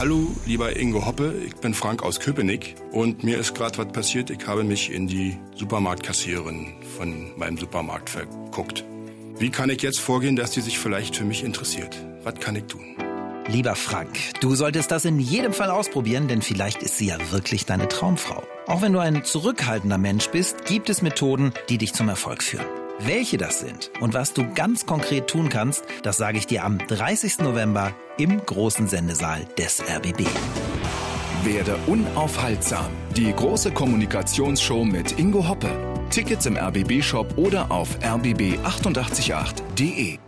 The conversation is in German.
Hallo, lieber Ingo Hoppe, ich bin Frank aus Köpenick und mir ist gerade was passiert. Ich habe mich in die Supermarktkassiererin von meinem Supermarkt verguckt. Wie kann ich jetzt vorgehen, dass die sich vielleicht für mich interessiert? Was kann ich tun? Lieber Frank, du solltest das in jedem Fall ausprobieren, denn vielleicht ist sie ja wirklich deine Traumfrau. Auch wenn du ein zurückhaltender Mensch bist, gibt es Methoden, die dich zum Erfolg führen. Welche das sind und was du ganz konkret tun kannst, das sage ich dir am 30. November im großen Sendesaal des RBB. Werde unaufhaltsam. Die große Kommunikationsshow mit Ingo Hoppe. Tickets im RBB-Shop oder auf rbb888.de.